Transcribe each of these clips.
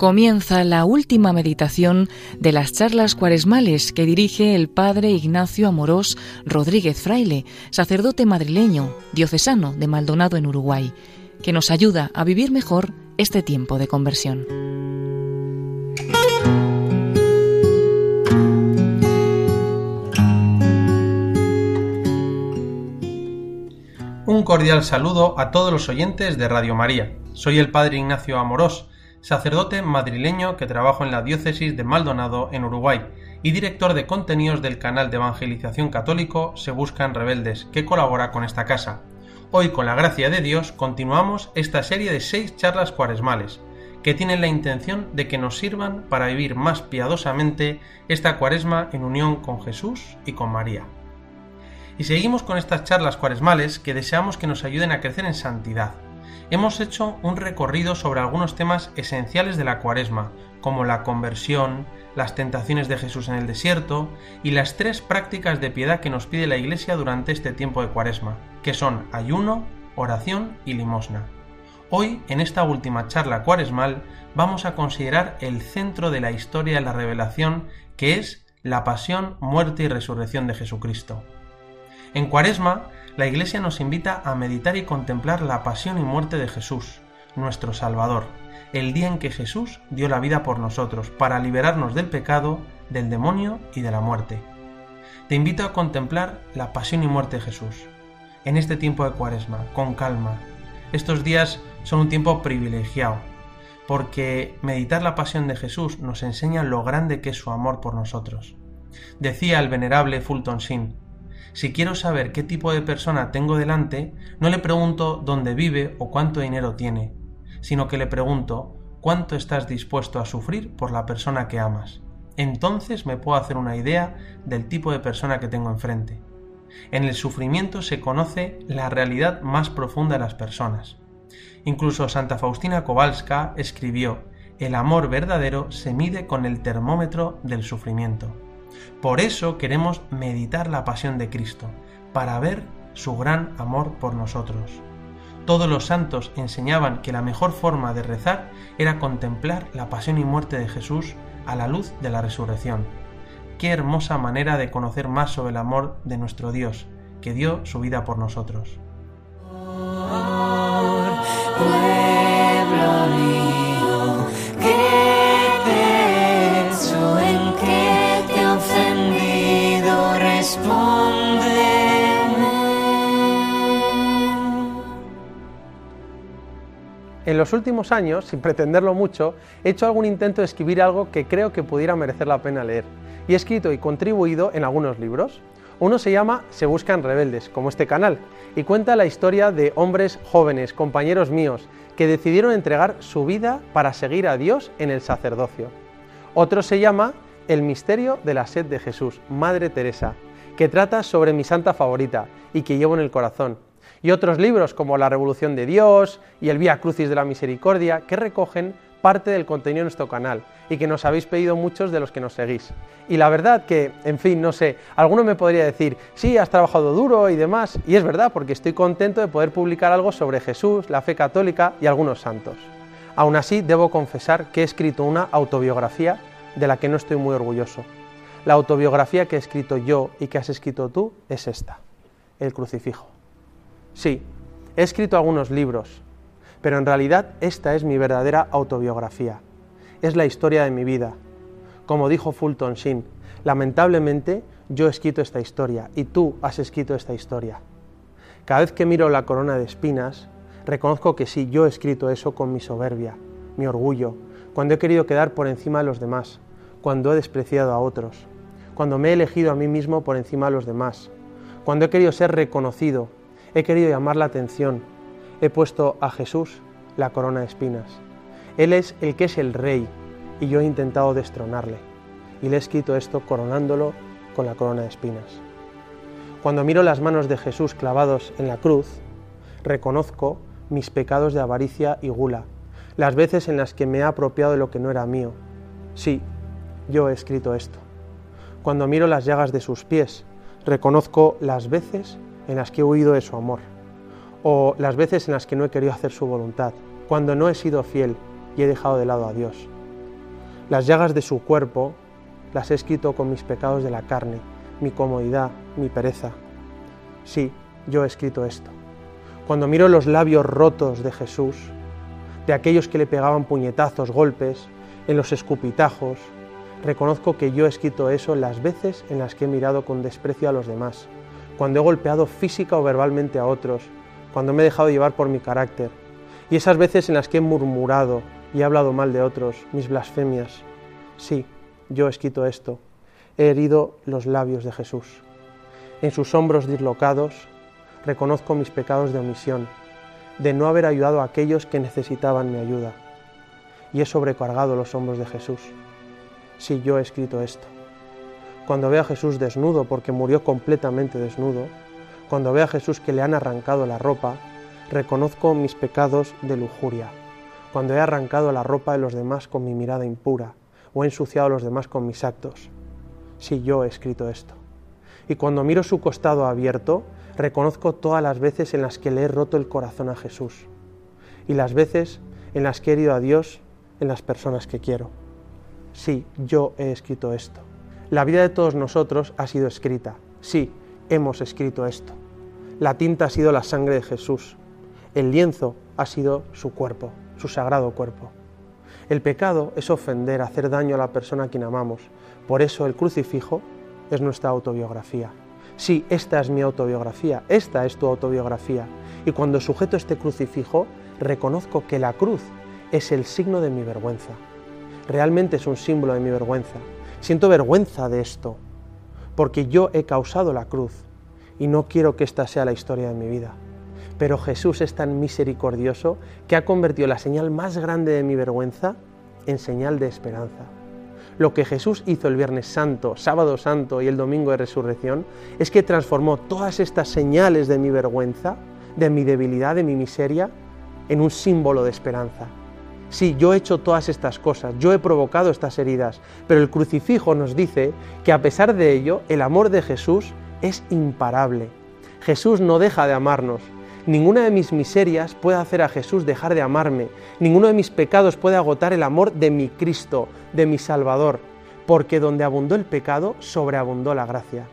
comienza la última meditación de las charlas cuaresmales que dirige el padre Ignacio Amorós Rodríguez Fraile, sacerdote madrileño, diocesano de Maldonado en Uruguay, que nos ayuda a vivir mejor este tiempo de conversión. Un cordial saludo a todos los oyentes de Radio María. Soy el padre Ignacio Amorós sacerdote madrileño que trabaja en la diócesis de Maldonado en Uruguay y director de contenidos del canal de evangelización católico Se Buscan Rebeldes, que colabora con esta casa. Hoy, con la gracia de Dios, continuamos esta serie de seis charlas cuaresmales, que tienen la intención de que nos sirvan para vivir más piadosamente esta cuaresma en unión con Jesús y con María. Y seguimos con estas charlas cuaresmales que deseamos que nos ayuden a crecer en santidad, hemos hecho un recorrido sobre algunos temas esenciales de la cuaresma, como la conversión, las tentaciones de Jesús en el desierto y las tres prácticas de piedad que nos pide la Iglesia durante este tiempo de cuaresma, que son ayuno, oración y limosna. Hoy, en esta última charla cuaresmal, vamos a considerar el centro de la historia de la revelación, que es la pasión, muerte y resurrección de Jesucristo. En cuaresma la Iglesia nos invita a meditar y contemplar la pasión y muerte de Jesús, nuestro Salvador, el día en que Jesús dio la vida por nosotros, para liberarnos del pecado, del demonio y de la muerte. Te invito a contemplar la pasión y muerte de Jesús, en este tiempo de cuaresma, con calma. Estos días son un tiempo privilegiado, porque meditar la pasión de Jesús nos enseña lo grande que es su amor por nosotros. Decía el venerable Fulton Sheen, si quiero saber qué tipo de persona tengo delante, no le pregunto dónde vive o cuánto dinero tiene, sino que le pregunto cuánto estás dispuesto a sufrir por la persona que amas. Entonces me puedo hacer una idea del tipo de persona que tengo enfrente. En el sufrimiento se conoce la realidad más profunda de las personas. Incluso Santa Faustina Kowalska escribió, el amor verdadero se mide con el termómetro del sufrimiento. Por eso queremos meditar la pasión de Cristo, para ver su gran amor por nosotros. Todos los santos enseñaban que la mejor forma de rezar era contemplar la pasión y muerte de Jesús a la luz de la resurrección. Qué hermosa manera de conocer más sobre el amor de nuestro Dios, que dio su vida por nosotros. En los últimos años, sin pretenderlo mucho, he hecho algún intento de escribir algo que creo que pudiera merecer la pena leer, y he escrito y contribuido en algunos libros. Uno se llama Se Buscan Rebeldes, como este canal, y cuenta la historia de hombres jóvenes, compañeros míos, que decidieron entregar su vida para seguir a Dios en el sacerdocio. Otro se llama El misterio de la sed de Jesús, Madre Teresa, que trata sobre mi santa favorita y que llevo en el corazón, y otros libros como La Revolución de Dios y El Vía Crucis de la Misericordia, que recogen parte del contenido de nuestro canal y que nos habéis pedido muchos de los que nos seguís. Y la verdad que, en fin, no sé, alguno me podría decir, sí, has trabajado duro y demás, y es verdad, porque estoy contento de poder publicar algo sobre Jesús, la fe católica y algunos santos. Aún así, debo confesar que he escrito una autobiografía de la que no estoy muy orgulloso. La autobiografía que he escrito yo y que has escrito tú es esta, el crucifijo. Sí, he escrito algunos libros, pero en realidad esta es mi verdadera autobiografía. Es la historia de mi vida. Como dijo Fulton Sheen, lamentablemente yo he escrito esta historia y tú has escrito esta historia. Cada vez que miro la corona de espinas, reconozco que sí, yo he escrito eso con mi soberbia, mi orgullo, cuando he querido quedar por encima de los demás, cuando he despreciado a otros, cuando me he elegido a mí mismo por encima de los demás, cuando he querido ser reconocido He querido llamar la atención. He puesto a Jesús la corona de espinas. Él es el que es el rey y yo he intentado destronarle. Y le he escrito esto coronándolo con la corona de espinas. Cuando miro las manos de Jesús clavados en la cruz, reconozco mis pecados de avaricia y gula, las veces en las que me he apropiado de lo que no era mío. Sí, yo he escrito esto. Cuando miro las llagas de sus pies, reconozco las veces en las que he huido de su amor, o las veces en las que no he querido hacer su voluntad, cuando no he sido fiel y he dejado de lado a Dios. Las llagas de su cuerpo las he escrito con mis pecados de la carne, mi comodidad, mi pereza. Sí, yo he escrito esto. Cuando miro los labios rotos de Jesús, de aquellos que le pegaban puñetazos, golpes, en los escupitajos, reconozco que yo he escrito eso las veces en las que he mirado con desprecio a los demás, cuando he golpeado física o verbalmente a otros, cuando me he dejado llevar por mi carácter, y esas veces en las que he murmurado y he hablado mal de otros, mis blasfemias. Sí, yo escrito esto, he herido los labios de Jesús. En sus hombros dislocados reconozco mis pecados de omisión, de no haber ayudado a aquellos que necesitaban mi ayuda. Y he sobrecargado los hombros de Jesús. Sí, yo he escrito esto. Cuando veo a Jesús desnudo porque murió completamente desnudo, cuando veo a Jesús que le han arrancado la ropa, reconozco mis pecados de lujuria. Cuando he arrancado la ropa de los demás con mi mirada impura o he ensuciado a los demás con mis actos. Sí, yo he escrito esto. Y cuando miro su costado abierto, reconozco todas las veces en las que le he roto el corazón a Jesús y las veces en las que he herido a Dios en las personas que quiero. Sí, yo he escrito esto. La vida de todos nosotros ha sido escrita. Sí, hemos escrito esto. La tinta ha sido la sangre de Jesús. El lienzo ha sido su cuerpo, su sagrado cuerpo. El pecado es ofender, hacer daño a la persona a quien amamos. Por eso el crucifijo es nuestra autobiografía. Sí, esta es mi autobiografía, esta es tu autobiografía. Y cuando sujeto este crucifijo, reconozco que la cruz es el signo de mi vergüenza. Realmente es un símbolo de mi vergüenza. Siento vergüenza de esto, porque yo he causado la cruz y no quiero que esta sea la historia de mi vida. Pero Jesús es tan misericordioso que ha convertido la señal más grande de mi vergüenza en señal de esperanza. Lo que Jesús hizo el Viernes Santo, Sábado Santo y el Domingo de Resurrección es que transformó todas estas señales de mi vergüenza, de mi debilidad, de mi miseria, en un símbolo de esperanza. Sí, yo he hecho todas estas cosas, yo he provocado estas heridas, pero el crucifijo nos dice que a pesar de ello, el amor de Jesús es imparable. Jesús no deja de amarnos, Ninguna de mis miserias puede hacer a Jesús dejar de amarme. Ninguno de mis pecados puede agotar el amor de mi Cristo, de mi Salvador, porque donde abundó el pecado, sobreabundó la gracia.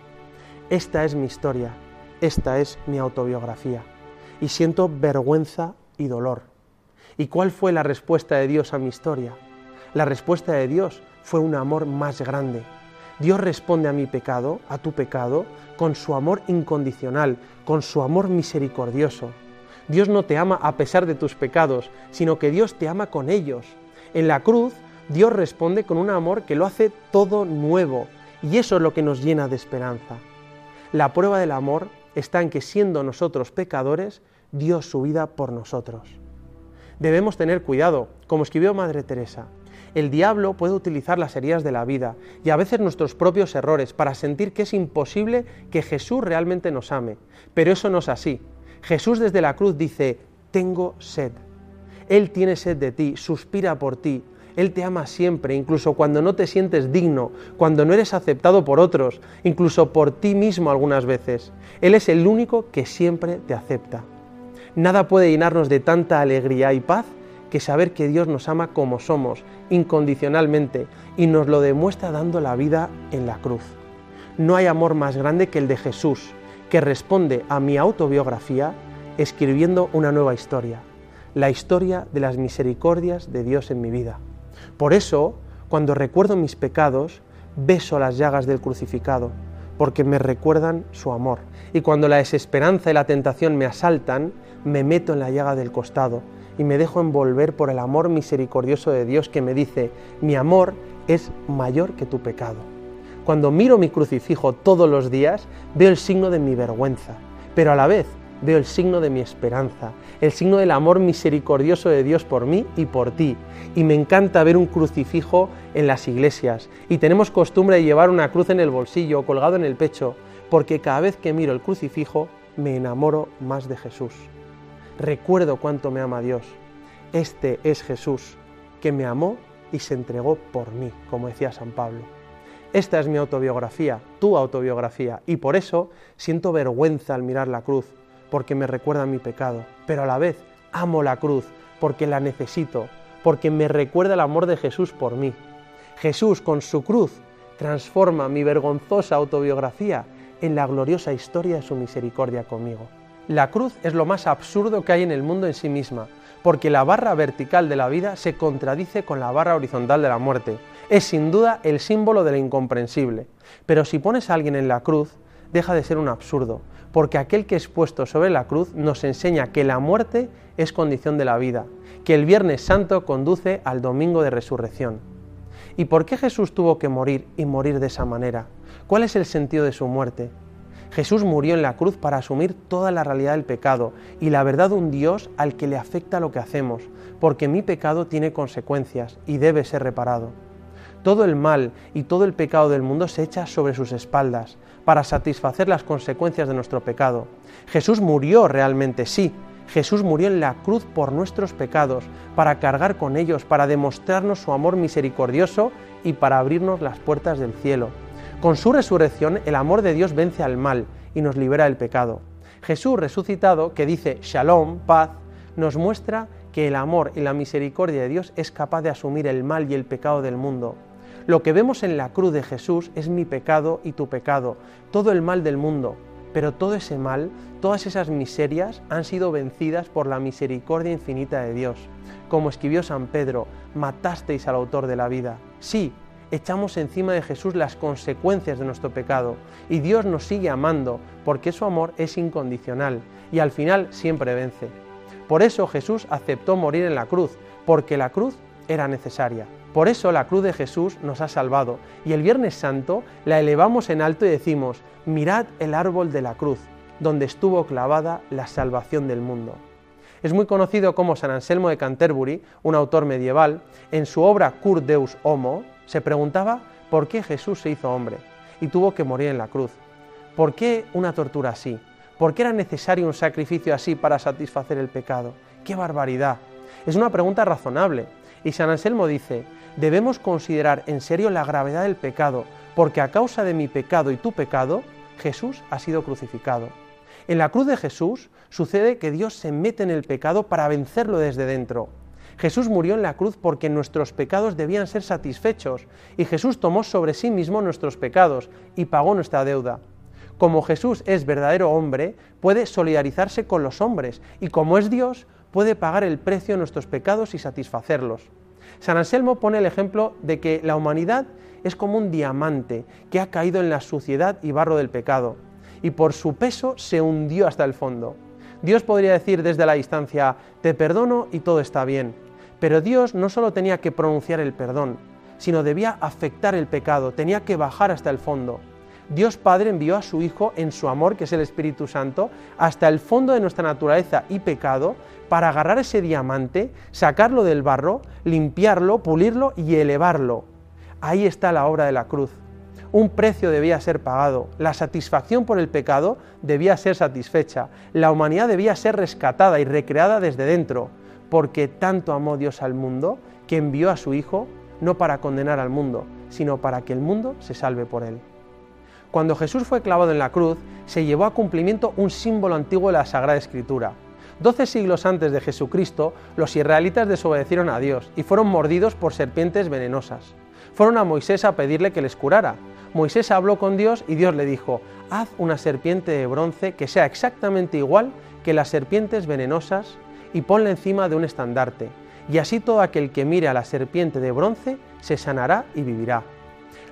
Esta es mi historia, esta es mi autobiografía, y siento vergüenza y dolor. ¿Y cuál fue la respuesta de Dios a mi historia? La respuesta de Dios fue un amor más grande, Dios responde a mi pecado, a tu pecado, con su amor incondicional, con su amor misericordioso. Dios no te ama a pesar de tus pecados, sino que Dios te ama con ellos. En la cruz, Dios responde con un amor que lo hace todo nuevo, y eso es lo que nos llena de esperanza. La prueba del amor está en que siendo nosotros pecadores, dio su vida por nosotros. Debemos tener cuidado, como escribió Madre Teresa, el diablo puede utilizar las heridas de la vida y a veces nuestros propios errores para sentir que es imposible que Jesús realmente nos ame. Pero eso no es así. Jesús desde la cruz dice, tengo sed. Él tiene sed de ti, suspira por ti. Él te ama siempre, incluso cuando no te sientes digno, cuando no eres aceptado por otros, incluso por ti mismo algunas veces. Él es el único que siempre te acepta. Nada puede llenarnos de tanta alegría y paz que saber que Dios nos ama como somos, incondicionalmente, y nos lo demuestra dando la vida en la cruz. No hay amor más grande que el de Jesús, que responde a mi autobiografía escribiendo una nueva historia, la historia de las misericordias de Dios en mi vida. Por eso, cuando recuerdo mis pecados, beso las llagas del crucificado, porque me recuerdan su amor. Y cuando la desesperanza y la tentación me asaltan, me meto en la llaga del costado, y me dejo envolver por el amor misericordioso de Dios que me dice, mi amor es mayor que tu pecado. Cuando miro mi crucifijo todos los días, veo el signo de mi vergüenza, pero a la vez veo el signo de mi esperanza, el signo del amor misericordioso de Dios por mí y por ti. Y me encanta ver un crucifijo en las iglesias. Y tenemos costumbre de llevar una cruz en el bolsillo, colgado en el pecho, porque cada vez que miro el crucifijo me enamoro más de Jesús recuerdo cuánto me ama Dios. Este es Jesús, que me amó y se entregó por mí, como decía San Pablo. Esta es mi autobiografía, tu autobiografía, y por eso siento vergüenza al mirar la cruz, porque me recuerda mi pecado, pero a la vez amo la cruz, porque la necesito, porque me recuerda el amor de Jesús por mí. Jesús con su cruz transforma mi vergonzosa autobiografía en la gloriosa historia de su misericordia conmigo. La cruz es lo más absurdo que hay en el mundo en sí misma, porque la barra vertical de la vida se contradice con la barra horizontal de la muerte. Es sin duda el símbolo de lo incomprensible. Pero si pones a alguien en la cruz, deja de ser un absurdo, porque aquel que es puesto sobre la cruz nos enseña que la muerte es condición de la vida, que el Viernes Santo conduce al Domingo de Resurrección. ¿Y por qué Jesús tuvo que morir y morir de esa manera? ¿Cuál es el sentido de su muerte? Jesús murió en la cruz para asumir toda la realidad del pecado y la verdad de un Dios al que le afecta lo que hacemos, porque mi pecado tiene consecuencias y debe ser reparado. Todo el mal y todo el pecado del mundo se echa sobre sus espaldas para satisfacer las consecuencias de nuestro pecado. Jesús murió realmente, sí. Jesús murió en la cruz por nuestros pecados, para cargar con ellos, para demostrarnos su amor misericordioso y para abrirnos las puertas del cielo. Con su resurrección el amor de Dios vence al mal y nos libera del pecado. Jesús resucitado, que dice Shalom, paz, nos muestra que el amor y la misericordia de Dios es capaz de asumir el mal y el pecado del mundo. Lo que vemos en la cruz de Jesús es mi pecado y tu pecado, todo el mal del mundo, pero todo ese mal, todas esas miserias han sido vencidas por la misericordia infinita de Dios. Como escribió San Pedro, matasteis al autor de la vida. Sí, echamos encima de Jesús las consecuencias de nuestro pecado y Dios nos sigue amando porque su amor es incondicional y al final siempre vence. Por eso Jesús aceptó morir en la cruz, porque la cruz era necesaria. Por eso la cruz de Jesús nos ha salvado y el Viernes Santo la elevamos en alto y decimos, mirad el árbol de la cruz, donde estuvo clavada la salvación del mundo. Es muy conocido como San Anselmo de Canterbury, un autor medieval, en su obra Cur Deus Homo, se preguntaba por qué Jesús se hizo hombre y tuvo que morir en la cruz. ¿Por qué una tortura así? ¿Por qué era necesario un sacrificio así para satisfacer el pecado? ¡Qué barbaridad! Es una pregunta razonable. Y San Anselmo dice, debemos considerar en serio la gravedad del pecado, porque a causa de mi pecado y tu pecado, Jesús ha sido crucificado. En la cruz de Jesús sucede que Dios se mete en el pecado para vencerlo desde dentro. Jesús murió en la cruz porque nuestros pecados debían ser satisfechos y Jesús tomó sobre sí mismo nuestros pecados y pagó nuestra deuda. Como Jesús es verdadero hombre, puede solidarizarse con los hombres y como es Dios, puede pagar el precio de nuestros pecados y satisfacerlos. San Anselmo pone el ejemplo de que la humanidad es como un diamante que ha caído en la suciedad y barro del pecado y por su peso se hundió hasta el fondo. Dios podría decir desde la distancia, te perdono y todo está bien pero Dios no solo tenía que pronunciar el perdón, sino debía afectar el pecado, tenía que bajar hasta el fondo. Dios Padre envió a su Hijo en su amor, que es el Espíritu Santo, hasta el fondo de nuestra naturaleza y pecado, para agarrar ese diamante, sacarlo del barro, limpiarlo, pulirlo y elevarlo. Ahí está la obra de la cruz. Un precio debía ser pagado, la satisfacción por el pecado debía ser satisfecha, la humanidad debía ser rescatada y recreada desde dentro porque tanto amó Dios al mundo que envió a su Hijo no para condenar al mundo, sino para que el mundo se salve por él. Cuando Jesús fue clavado en la cruz, se llevó a cumplimiento un símbolo antiguo de la Sagrada Escritura. Doce siglos antes de Jesucristo, los israelitas desobedecieron a Dios y fueron mordidos por serpientes venenosas. Fueron a Moisés a pedirle que les curara. Moisés habló con Dios y Dios le dijo, haz una serpiente de bronce que sea exactamente igual que las serpientes venenosas y ponla encima de un estandarte, y así todo aquel que mire a la serpiente de bronce se sanará y vivirá.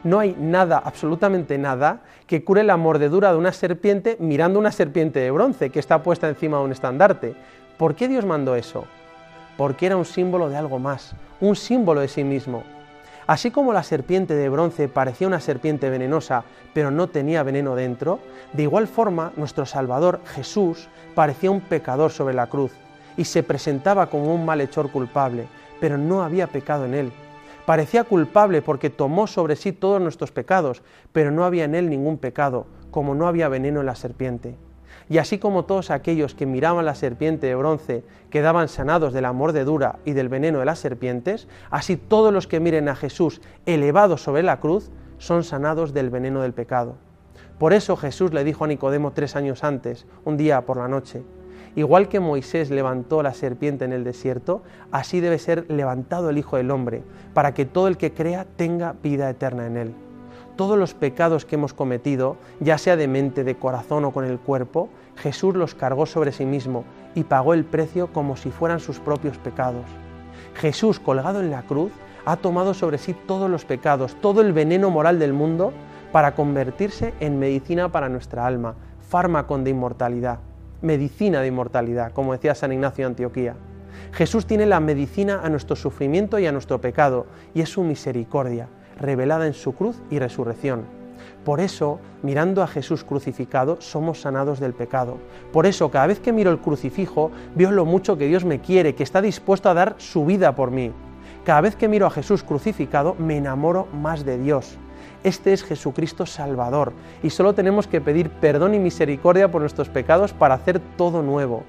No hay nada, absolutamente nada, que cure la mordedura de una serpiente mirando una serpiente de bronce que está puesta encima de un estandarte. ¿Por qué Dios mandó eso? Porque era un símbolo de algo más, un símbolo de sí mismo. Así como la serpiente de bronce parecía una serpiente venenosa, pero no tenía veneno dentro, de igual forma nuestro Salvador Jesús parecía un pecador sobre la cruz, y se presentaba como un malhechor culpable, pero no había pecado en él. Parecía culpable porque tomó sobre sí todos nuestros pecados, pero no había en él ningún pecado, como no había veneno en la serpiente. Y así como todos aquellos que miraban la serpiente de bronce quedaban sanados de la mordedura y del veneno de las serpientes, así todos los que miren a Jesús elevado sobre la cruz son sanados del veneno del pecado. Por eso Jesús le dijo a Nicodemo tres años antes, un día por la noche, Igual que Moisés levantó la serpiente en el desierto, así debe ser levantado el Hijo del Hombre, para que todo el que crea tenga vida eterna en él. Todos los pecados que hemos cometido, ya sea de mente, de corazón o con el cuerpo, Jesús los cargó sobre sí mismo y pagó el precio como si fueran sus propios pecados. Jesús, colgado en la cruz, ha tomado sobre sí todos los pecados, todo el veneno moral del mundo, para convertirse en medicina para nuestra alma, fármaco de inmortalidad medicina de inmortalidad, como decía San Ignacio de Antioquía. Jesús tiene la medicina a nuestro sufrimiento y a nuestro pecado, y es su misericordia, revelada en su cruz y resurrección. Por eso, mirando a Jesús crucificado, somos sanados del pecado. Por eso, cada vez que miro el crucifijo, veo lo mucho que Dios me quiere, que está dispuesto a dar su vida por mí. Cada vez que miro a Jesús crucificado, me enamoro más de Dios. Este es Jesucristo Salvador y solo tenemos que pedir perdón y misericordia por nuestros pecados para hacer todo nuevo.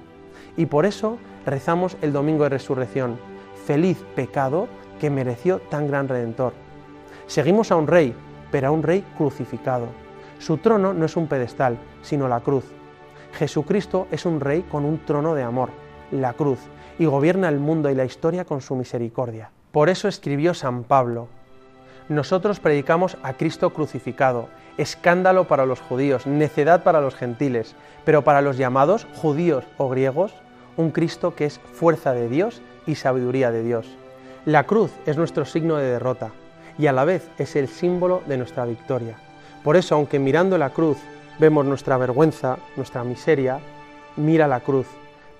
Y por eso rezamos el Domingo de Resurrección. Feliz pecado que mereció tan gran redentor. Seguimos a un rey, pero a un rey crucificado. Su trono no es un pedestal, sino la cruz. Jesucristo es un rey con un trono de amor, la cruz, y gobierna el mundo y la historia con su misericordia. Por eso escribió San Pablo, nosotros predicamos a Cristo crucificado, escándalo para los judíos, necedad para los gentiles, pero para los llamados judíos o griegos, un Cristo que es fuerza de Dios y sabiduría de Dios. La cruz es nuestro signo de derrota y a la vez es el símbolo de nuestra victoria. Por eso, aunque mirando la cruz vemos nuestra vergüenza, nuestra miseria, mira la cruz,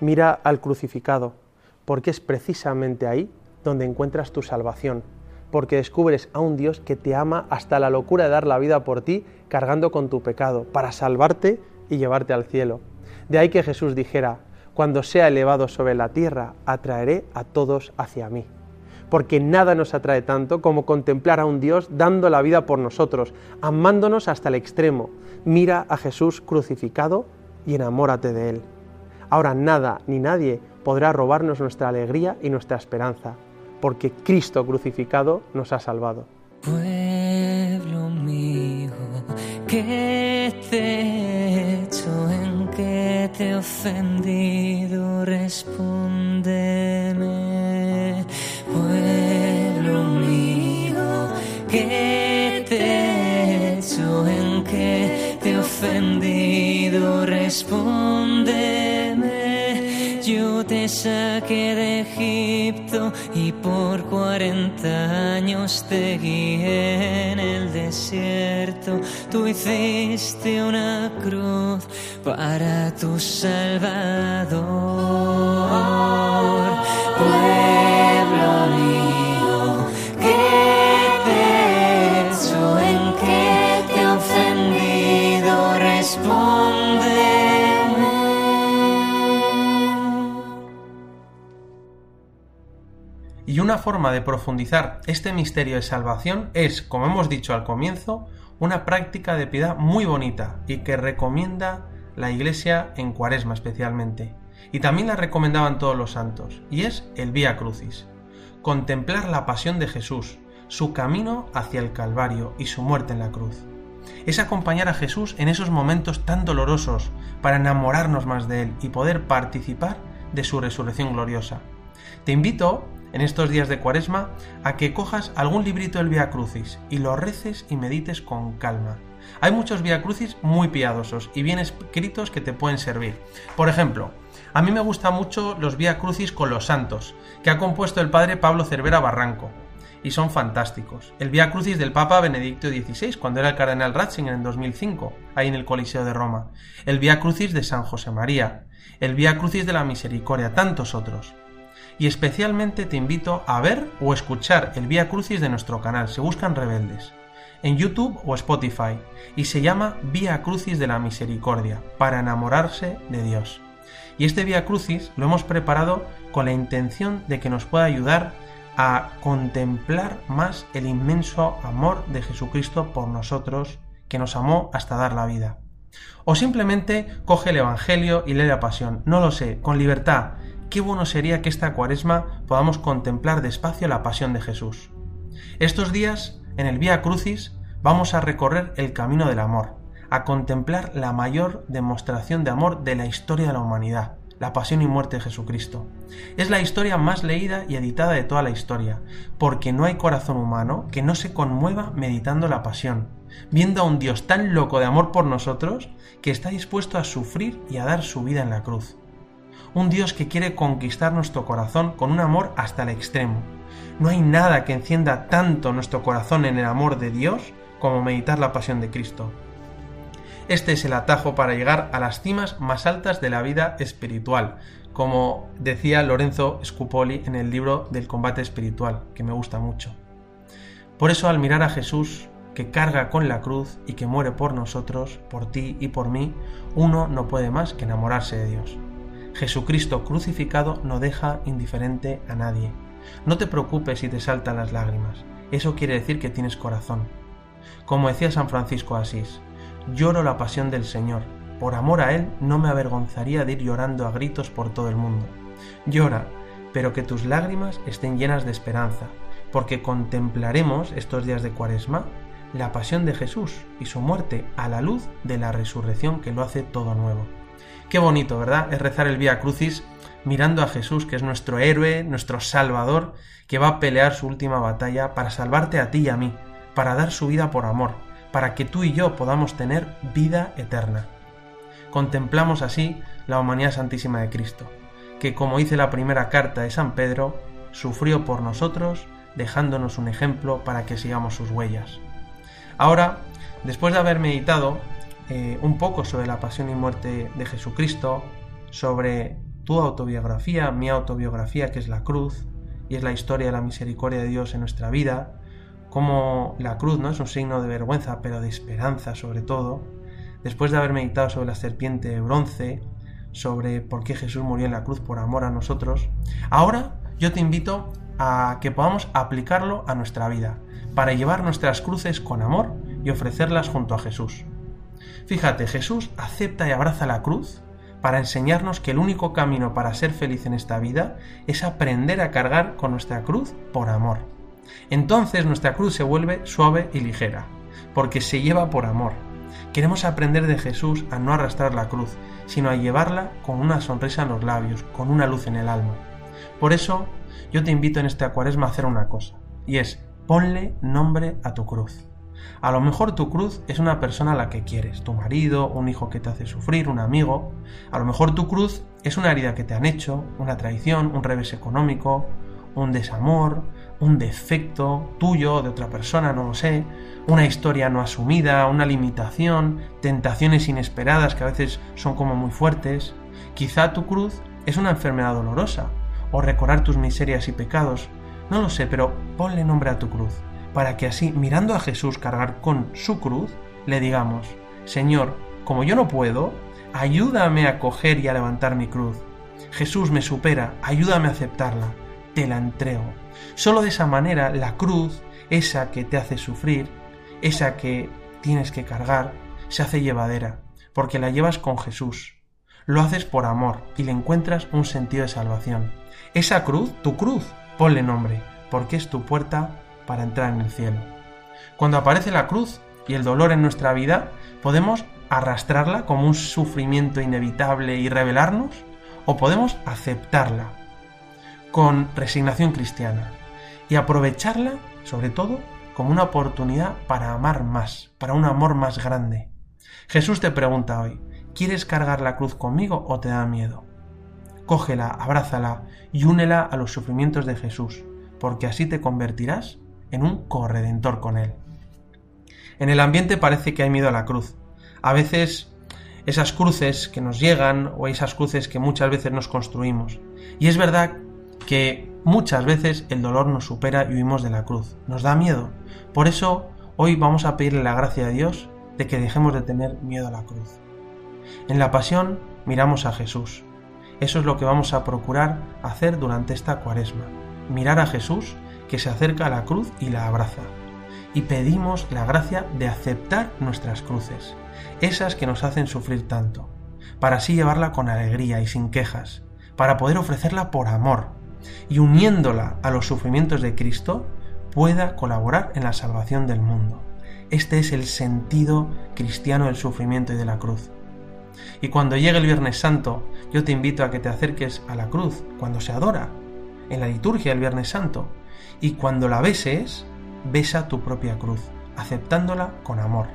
mira al crucificado, porque es precisamente ahí donde encuentras tu salvación, porque descubres a un Dios que te ama hasta la locura de dar la vida por ti, cargando con tu pecado, para salvarte y llevarte al cielo. De ahí que Jesús dijera, cuando sea elevado sobre la tierra, atraeré a todos hacia mí. Porque nada nos atrae tanto como contemplar a un Dios dando la vida por nosotros, amándonos hasta el extremo. Mira a Jesús crucificado y enamórate de Él. Ahora nada ni nadie podrá robarnos nuestra alegría y nuestra esperanza porque Cristo crucificado nos ha salvado. Pueblo mío, ¿qué te he hecho? ¿En qué te he ofendido? Respóndeme. Pueblo mío, ¿qué te he hecho? ¿En qué te he ofendido? Respóndeme. Te saqué de Egipto y por cuarenta años te guié en el desierto. Tú hiciste una cruz para tu Salvador. Pueblo una forma de profundizar este misterio de salvación es, como hemos dicho al comienzo, una práctica de piedad muy bonita y que recomienda la Iglesia en Cuaresma especialmente. Y también la recomendaban todos los santos, y es el Vía Crucis. Contemplar la pasión de Jesús, su camino hacia el Calvario y su muerte en la cruz. Es acompañar a Jesús en esos momentos tan dolorosos para enamorarnos más de Él y poder participar de su resurrección gloriosa. Te invito en estos días de Cuaresma a que cojas algún librito del Via Crucis y lo reces y medites con calma. Hay muchos Via Crucis muy piadosos y bien escritos que te pueden servir. Por ejemplo, a mí me gustan mucho los Via Crucis con los santos, que ha compuesto el padre Pablo Cervera Barranco, y son fantásticos. El Via Crucis del Papa Benedicto XVI, cuando era el cardenal Ratzinger en 2005, ahí en el Coliseo de Roma. El Via Crucis de San José María. El Via Crucis de la Misericordia, tantos otros y especialmente te invito a ver o escuchar el Vía Crucis de nuestro canal, se buscan rebeldes, en YouTube o Spotify, y se llama Vía Crucis de la Misericordia, para enamorarse de Dios. Y este Vía Crucis lo hemos preparado con la intención de que nos pueda ayudar a contemplar más el inmenso amor de Jesucristo por nosotros, que nos amó hasta dar la vida. O simplemente coge el Evangelio y lee la Pasión, no lo sé, con libertad, qué bueno sería que esta cuaresma podamos contemplar despacio la pasión de Jesús. Estos días, en el Vía Crucis, vamos a recorrer el camino del amor, a contemplar la mayor demostración de amor de la historia de la humanidad, la pasión y muerte de Jesucristo. Es la historia más leída y editada de toda la historia, porque no hay corazón humano que no se conmueva meditando la pasión, viendo a un Dios tan loco de amor por nosotros que está dispuesto a sufrir y a dar su vida en la cruz. Un Dios que quiere conquistar nuestro corazón con un amor hasta el extremo. No hay nada que encienda tanto nuestro corazón en el amor de Dios como meditar la pasión de Cristo. Este es el atajo para llegar a las cimas más altas de la vida espiritual, como decía Lorenzo Scupoli en el libro del combate espiritual, que me gusta mucho. Por eso al mirar a Jesús, que carga con la cruz y que muere por nosotros, por ti y por mí, uno no puede más que enamorarse de Dios. Jesucristo crucificado no deja indiferente a nadie. No te preocupes si te saltan las lágrimas, eso quiere decir que tienes corazón. Como decía San Francisco Asís, lloro la pasión del Señor. Por amor a Él no me avergonzaría de ir llorando a gritos por todo el mundo. Llora, pero que tus lágrimas estén llenas de esperanza, porque contemplaremos estos días de Cuaresma la pasión de Jesús y su muerte a la luz de la resurrección que lo hace todo nuevo. Qué bonito, ¿verdad? Es rezar el Vía Crucis mirando a Jesús, que es nuestro héroe, nuestro Salvador, que va a pelear su última batalla para salvarte a ti y a mí, para dar su vida por amor, para que tú y yo podamos tener vida eterna. Contemplamos así la humanidad santísima de Cristo, que como dice la primera carta de San Pedro, sufrió por nosotros, dejándonos un ejemplo para que sigamos sus huellas. Ahora, después de haber meditado eh, un poco sobre la pasión y muerte de Jesucristo, sobre tu autobiografía, mi autobiografía, que es la cruz, y es la historia de la misericordia de Dios en nuestra vida, como la cruz no es un signo de vergüenza, pero de esperanza sobre todo, después de haber meditado sobre la serpiente de bronce, sobre por qué Jesús murió en la cruz por amor a nosotros, ahora yo te invito a que podamos aplicarlo a nuestra vida, para llevar nuestras cruces con amor y ofrecerlas junto a Jesús. Fíjate, Jesús acepta y abraza la cruz para enseñarnos que el único camino para ser feliz en esta vida es aprender a cargar con nuestra cruz por amor. Entonces nuestra cruz se vuelve suave y ligera, porque se lleva por amor. Queremos aprender de Jesús a no arrastrar la cruz, sino a llevarla con una sonrisa en los labios, con una luz en el alma. Por eso, yo te invito en este cuaresma a hacer una cosa, y es ponle nombre a tu cruz. A lo mejor tu cruz es una persona a la que quieres, tu marido, un hijo que te hace sufrir, un amigo. A lo mejor tu cruz es una herida que te han hecho, una traición, un revés económico, un desamor, un defecto tuyo o de otra persona, no lo sé, una historia no asumida, una limitación, tentaciones inesperadas que a veces son como muy fuertes. Quizá tu cruz es una enfermedad dolorosa, o recordar tus miserias y pecados, no lo sé, pero ponle nombre a tu cruz, para que así, mirando a Jesús cargar con su cruz, le digamos, Señor, como yo no puedo, ayúdame a coger y a levantar mi cruz. Jesús me supera, ayúdame a aceptarla, te la entrego. Solo de esa manera la cruz, esa que te hace sufrir, esa que tienes que cargar, se hace llevadera, porque la llevas con Jesús. Lo haces por amor y le encuentras un sentido de salvación. Esa cruz, tu cruz, ponle nombre, porque es tu puerta para entrar en el cielo. Cuando aparece la cruz y el dolor en nuestra vida, podemos arrastrarla como un sufrimiento inevitable y rebelarnos, o podemos aceptarla con resignación cristiana y aprovecharla, sobre todo, como una oportunidad para amar más, para un amor más grande. Jesús te pregunta hoy, ¿quieres cargar la cruz conmigo o te da miedo? Cógela, abrázala y únela a los sufrimientos de Jesús, porque así te convertirás en un corredentor con Él. En el ambiente parece que hay miedo a la cruz. A veces esas cruces que nos llegan o esas cruces que muchas veces nos construimos. Y es verdad que muchas veces el dolor nos supera y huimos de la cruz. Nos da miedo. Por eso hoy vamos a pedirle la gracia a Dios de que dejemos de tener miedo a la cruz. En la pasión miramos a Jesús. Eso es lo que vamos a procurar hacer durante esta cuaresma. Mirar a Jesús que se acerca a la cruz y la abraza. Y pedimos la gracia de aceptar nuestras cruces, esas que nos hacen sufrir tanto, para así llevarla con alegría y sin quejas, para poder ofrecerla por amor, y uniéndola a los sufrimientos de Cristo, pueda colaborar en la salvación del mundo. Este es el sentido cristiano del sufrimiento y de la cruz. Y cuando llegue el Viernes Santo, yo te invito a que te acerques a la cruz cuando se adora, en la liturgia del Viernes Santo. Y cuando la beses, besa tu propia cruz, aceptándola con amor.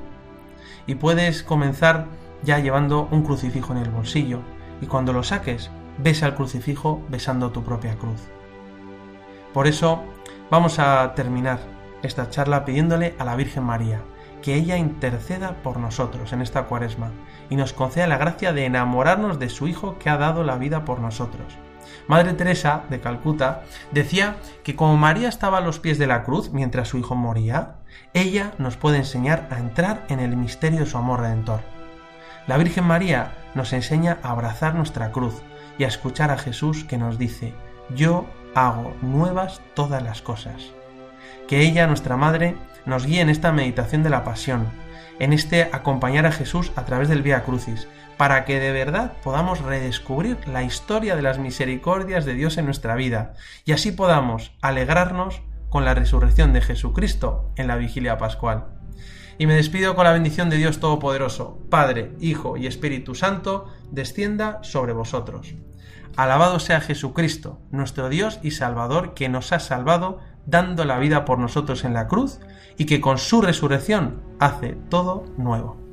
Y puedes comenzar ya llevando un crucifijo en el bolsillo, y cuando lo saques, besa el crucifijo besando tu propia cruz. Por eso vamos a terminar esta charla pidiéndole a la Virgen María que ella interceda por nosotros en esta cuaresma y nos conceda la gracia de enamorarnos de su Hijo que ha dado la vida por nosotros. Madre Teresa de Calcuta decía que como María estaba a los pies de la cruz mientras su hijo moría, ella nos puede enseñar a entrar en el misterio de su amor redentor. La Virgen María nos enseña a abrazar nuestra cruz y a escuchar a Jesús que nos dice, yo hago nuevas todas las cosas. Que ella, nuestra Madre, nos guíe en esta meditación de la pasión, en este acompañar a Jesús a través del Vía Crucis, para que de verdad podamos redescubrir la historia de las misericordias de Dios en nuestra vida y así podamos alegrarnos con la resurrección de Jesucristo en la vigilia pascual. Y me despido con la bendición de Dios Todopoderoso, Padre, Hijo y Espíritu Santo, descienda sobre vosotros. Alabado sea Jesucristo, nuestro Dios y Salvador, que nos ha salvado dando la vida por nosotros en la cruz y que con su resurrección hace todo nuevo.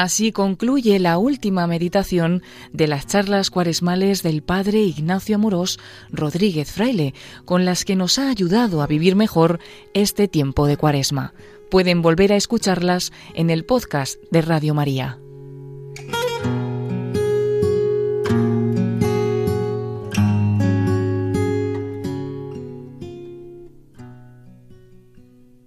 Así concluye la última meditación de las charlas cuaresmales del Padre Ignacio Amorós Rodríguez Fraile, con las que nos ha ayudado a vivir mejor este tiempo de cuaresma. Pueden volver a escucharlas en el podcast de Radio María.